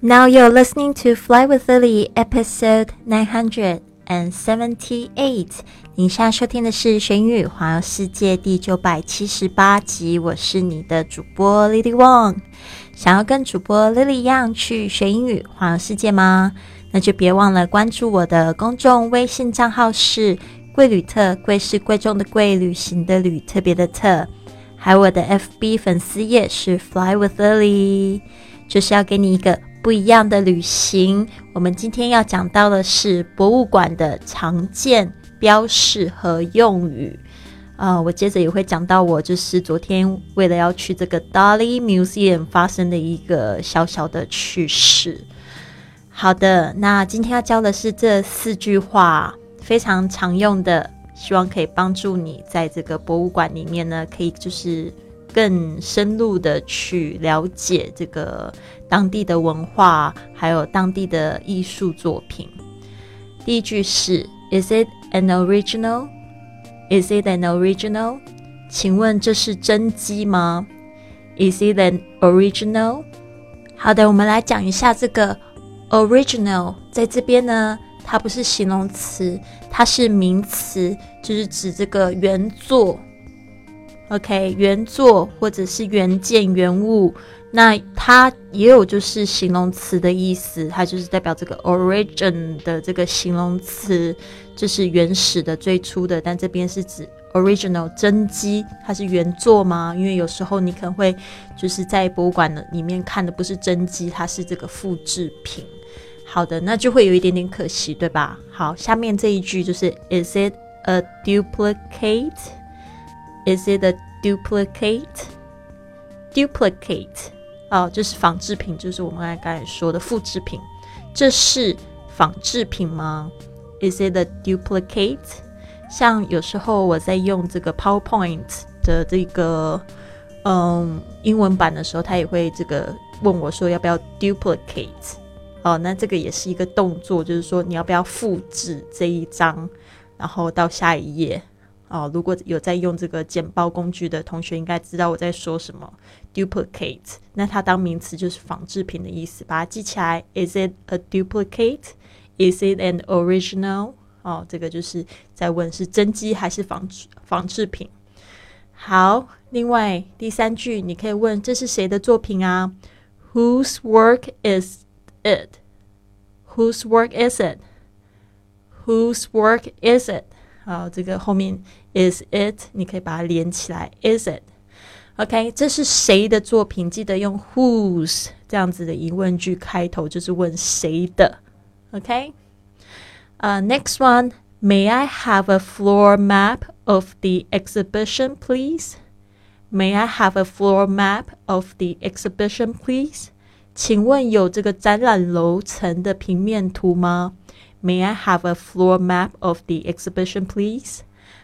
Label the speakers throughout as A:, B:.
A: Now you're listening to Fly with Lily, episode nine hundred and seventy-eight。你现在收听的是《学英语环游世界》第九百七十八集。我是你的主播 Lily Wong。想要跟主播 Lily 一样去学英语环游世界吗？那就别忘了关注我的公众微信账号是“贵旅特”，贵是贵重的贵，旅行的旅，特别的特。还有我的 FB 粉丝页是 Fly with Lily，就是要给你一个。不一样的旅行，我们今天要讲到的是博物馆的常见标识和用语。啊，我接着也会讲到我就是昨天为了要去这个 Dolly Museum 发生的一个小小的趣事。好的，那今天要教的是这四句话，非常常用的，希望可以帮助你在这个博物馆里面呢，可以就是。更深入的去了解这个当地的文化，还有当地的艺术作品。第一句是 "Is it an original? Is it an original? 请问这是真迹吗？Is it an original? 好的，我们来讲一下这个 original，在这边呢，它不是形容词，它是名词，就是指这个原作。OK，原作或者是原件原物，那它也有就是形容词的意思，它就是代表这个 origin 的这个形容词，就是原始的、最初的。但这边是指 original 真迹，它是原作吗？因为有时候你可能会就是在博物馆的里面看的不是真迹，它是这个复制品。好的，那就会有一点点可惜，对吧？好，下面这一句就是 Is it a duplicate？Is it a duplicate? Duplicate 哦，就是仿制品，就是我们刚才说的复制品。这是仿制品吗？Is it a duplicate? 像有时候我在用这个 PowerPoint 的这个嗯英文版的时候，他也会这个问我说要不要 duplicate 哦，那这个也是一个动作，就是说你要不要复制这一张，然后到下一页。哦，如果有在用这个简报工具的同学，应该知道我在说什么。Duplicate，那它当名词就是仿制品的意思，把它记起来。Is it a duplicate? Is it an original? 哦，这个就是在问是真机还是仿仿制品。好，另外第三句你可以问这是谁的作品啊？Whose work is it? Whose work is it? Whose work is it? 好，这个后面 is it，你可以把它连起来，is it？OK，这是谁的作品？记得用 whose 这样子的疑问句开头，就是问谁的。OK，呃、uh,，next one，May I have a floor map of the exhibition, please? May I have a floor map of the exhibition, please? 请问有这个展览楼层的平面图吗 ？May I have a floor map of the exhibition, please?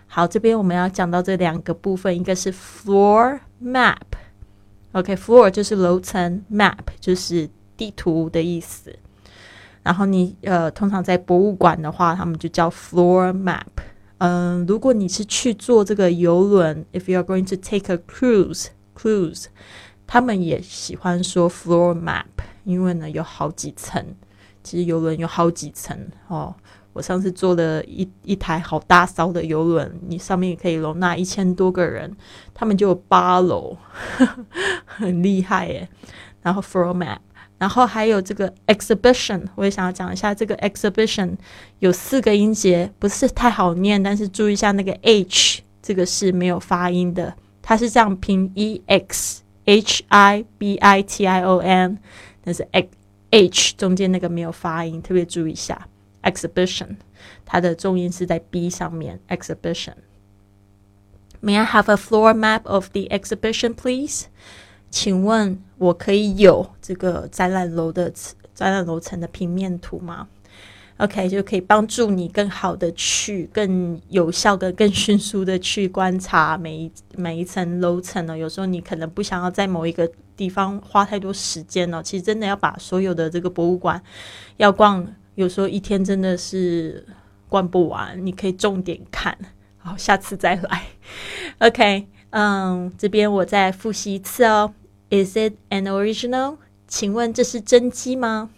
A: 好，这边我们要讲到这两个部分，一个是 floor map。OK，floor 就是楼层，map 就是地图的意思。然后你呃，通常在博物馆的话，他们就叫 floor map。嗯，如果你是去坐这个游轮，if you are going to take a cruise，cruise，他们也喜欢说 floor map，因为呢有好几层。 其实游轮有好几层哦，我上次坐了一一台好大艘的游轮，你上面也可以容纳一千多个人，他们就有八楼，很厉害耶。然后 floor map，然后还有这个 exhibition，我也想要讲一下这个 exhibition 有四个音节，不是太好念，但是注意一下那个 h，这个是没有发音的，它是这样拼 e x h i b i t i o n，但是 x。H 中间那个没有发音，特别注意一下。exhibition 它的重音是在 b 上面。exhibition。May I have a floor map of the exhibition, please？请问我可以有这个展览楼的展览楼层的平面图吗？OK，就可以帮助你更好的去、更有效的、更迅速的去观察 每一每一层楼层呢。有时候你可能不想要在某一个地方花太多时间哦。其实真的要把所有的这个博物馆要逛，有时候一天真的是逛不完。你可以重点看，好，下次再来。OK，嗯，这边我再复习一次哦。Is it an original? 请问这是真机吗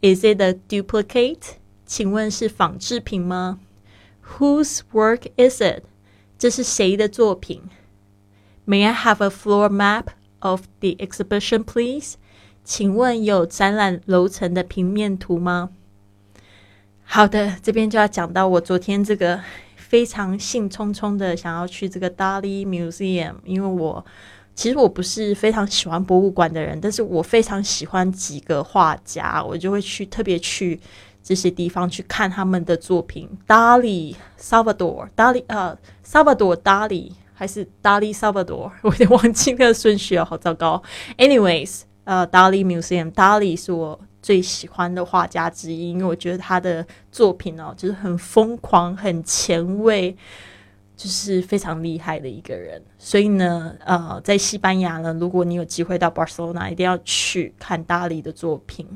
A: ？Is it a duplicate？请问是仿制品吗？Whose work is it？这是谁的作品？May I have a floor map of the exhibition, please？请问有展览楼层的平面图吗？好的，这边就要讲到我昨天这个非常兴冲冲的想要去这个 Dali Museum，因为我其实我不是非常喜欢博物馆的人，但是我非常喜欢几个画家，我就会去特别去这些地方去看他们的作品。Dali Salvador Dali 呃 Salvador Dali 还是 Dali Salvador，我有点忘记那个顺序了，好糟糕。Anyways，呃，Dali Museum Dali 是我。最喜欢的画家之一，因为我觉得他的作品哦，就是很疯狂、很前卫，就是非常厉害的一个人。所以呢，呃，在西班牙呢，如果你有机会到巴塞罗那，一定要去看达利的作品。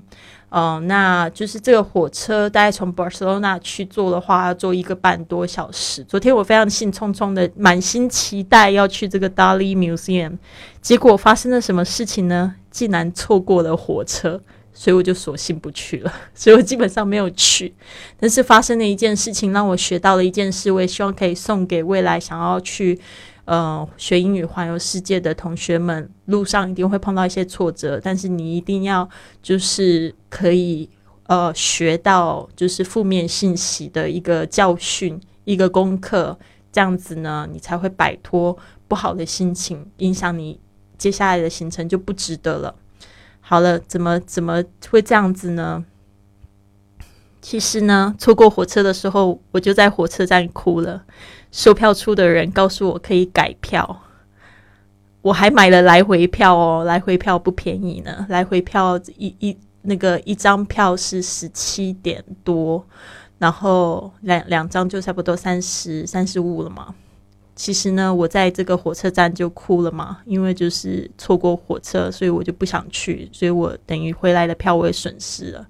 A: 嗯，那就是这个火车大概从巴塞罗那去坐的话，要坐一个半多小时。昨天我非常兴冲冲的，满心期待要去这个达利 museum，结果发生了什么事情呢？竟然错过了火车。所以我就索性不去了，所以我基本上没有去。但是发生了一件事情，让我学到了一件事，我也希望可以送给未来想要去呃学英语环游世界的同学们。路上一定会碰到一些挫折，但是你一定要就是可以呃学到就是负面信息的一个教训、一个功课，这样子呢，你才会摆脱不好的心情，影响你接下来的行程就不值得了。好了，怎么怎么会这样子呢？其实呢，错过火车的时候，我就在火车站哭了。售票处的人告诉我可以改票，我还买了来回票哦，来回票不便宜呢。来回票一一那个一张票是十七点多，然后两两张就差不多三十三十五了嘛。其实呢，我在这个火车站就哭了嘛，因为就是错过火车，所以我就不想去，所以我等于回来的票我也损失了。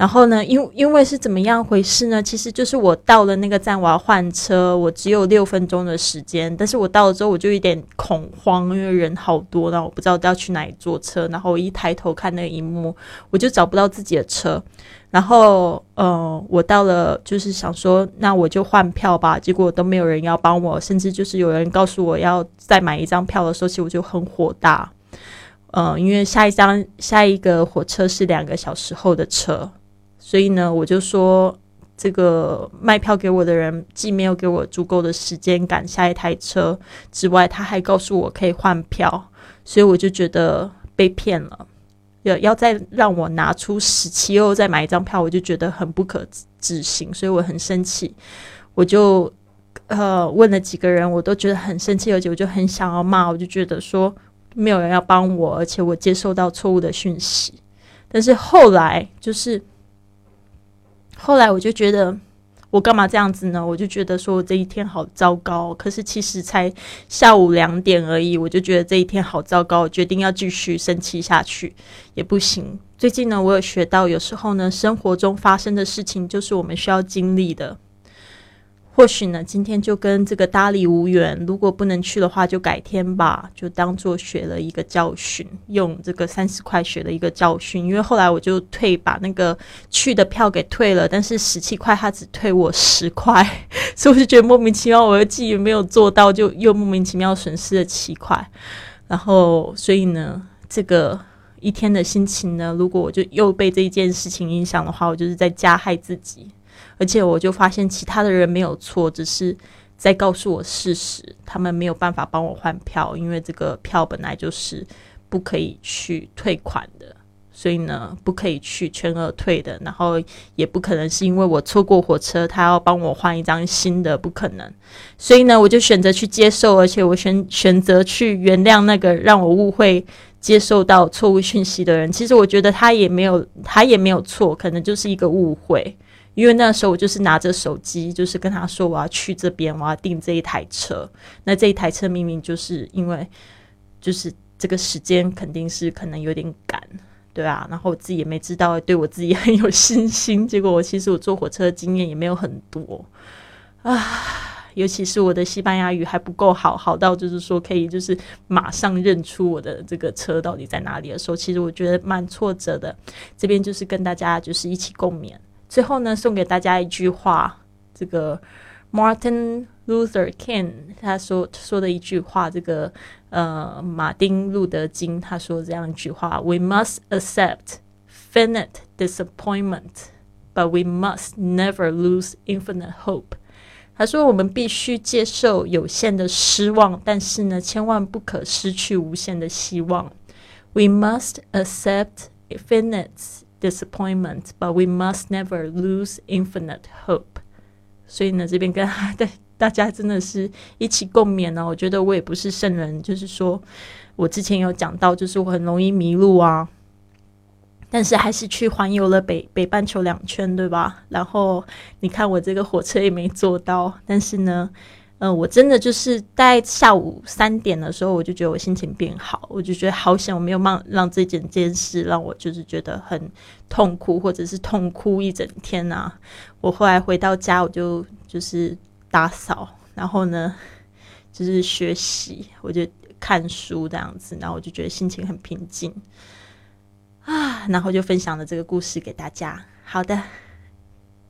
A: 然后呢，因因为是怎么样回事呢？其实就是我到了那个站，我要换车，我只有六分钟的时间，但是我到了之后我就有点恐慌，因为人好多，然后我不知道要去哪里坐车，然后我一抬头看那一幕，我就找不到自己的车。然后，呃，我到了，就是想说，那我就换票吧。结果都没有人要帮我，甚至就是有人告诉我要再买一张票的时候，其实我就很火大。呃，因为下一张下一个火车是两个小时后的车，所以呢，我就说，这个卖票给我的人既没有给我足够的时间赶下一台车之外，他还告诉我可以换票，所以我就觉得被骗了。要要再让我拿出十七欧再买一张票，我就觉得很不可置信，所以我很生气。我就呃问了几个人，我都觉得很生气，而且我就很想要骂。我就觉得说没有人要帮我，而且我接收到错误的讯息。但是后来就是后来我就觉得。我干嘛这样子呢？我就觉得说我这一天好糟糕，可是其实才下午两点而已，我就觉得这一天好糟糕，我决定要继续生气下去也不行。最近呢，我有学到，有时候呢，生活中发生的事情就是我们需要经历的。或许呢，今天就跟这个搭理无缘。如果不能去的话，就改天吧，就当做学了一个教训，用这个三十块学了一个教训。因为后来我就退，把那个去的票给退了，但是十七块他只退我十块，所以我就觉得莫名其妙，我的记忆没有做到，就又莫名其妙损失了七块。然后，所以呢，这个一天的心情呢，如果我就又被这一件事情影响的话，我就是在加害自己。而且我就发现其他的人没有错，只是在告诉我事实。他们没有办法帮我换票，因为这个票本来就是不可以去退款的，所以呢，不可以去全额退的。然后也不可能是因为我错过火车，他要帮我换一张新的，不可能。所以呢，我就选择去接受，而且我选选择去原谅那个让我误会、接受到错误讯息的人。其实我觉得他也没有，他也没有错，可能就是一个误会。因为那时候我就是拿着手机，就是跟他说我要去这边，我要订这一台车。那这一台车明明就是因为就是这个时间肯定是可能有点赶，对啊。然后我自己也没知道，对我自己很有信心。结果我其实我坐火车的经验也没有很多啊。尤其是我的西班牙语还不够好，好到就是说可以就是马上认出我的这个车到底在哪里的时候，其实我觉得蛮挫折的。这边就是跟大家就是一起共勉。最后呢，送给大家一句话，这个 Martin Luther King 他说说的一句话，这个呃马丁路德金他说这样一句话：We must accept finite disappointment, but we must never lose infinite hope。他说：“我们必须接受有限的失望，但是呢，千万不可失去无限的希望。We must accept finite disappointment, but we must never lose infinite hope。所以呢，这边跟对大家真的是一起共勉呢。我觉得我也不是圣人，就是说我之前有讲到，就是我很容易迷路啊。”但是还是去环游了北北半球两圈，对吧？然后你看我这个火车也没坐到，但是呢，嗯，我真的就是在下午三点的时候，我就觉得我心情变好，我就觉得好险，我没有让让这件件事让我就是觉得很痛苦，或者是痛哭一整天啊。我后来回到家，我就就是打扫，然后呢，就是学习，我就看书这样子，然后我就觉得心情很平静。啊，然后就分享了这个故事给大家。好的，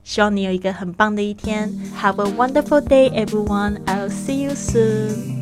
A: 希望你有一个很棒的一天。Have a wonderful day, everyone. I'll see you soon.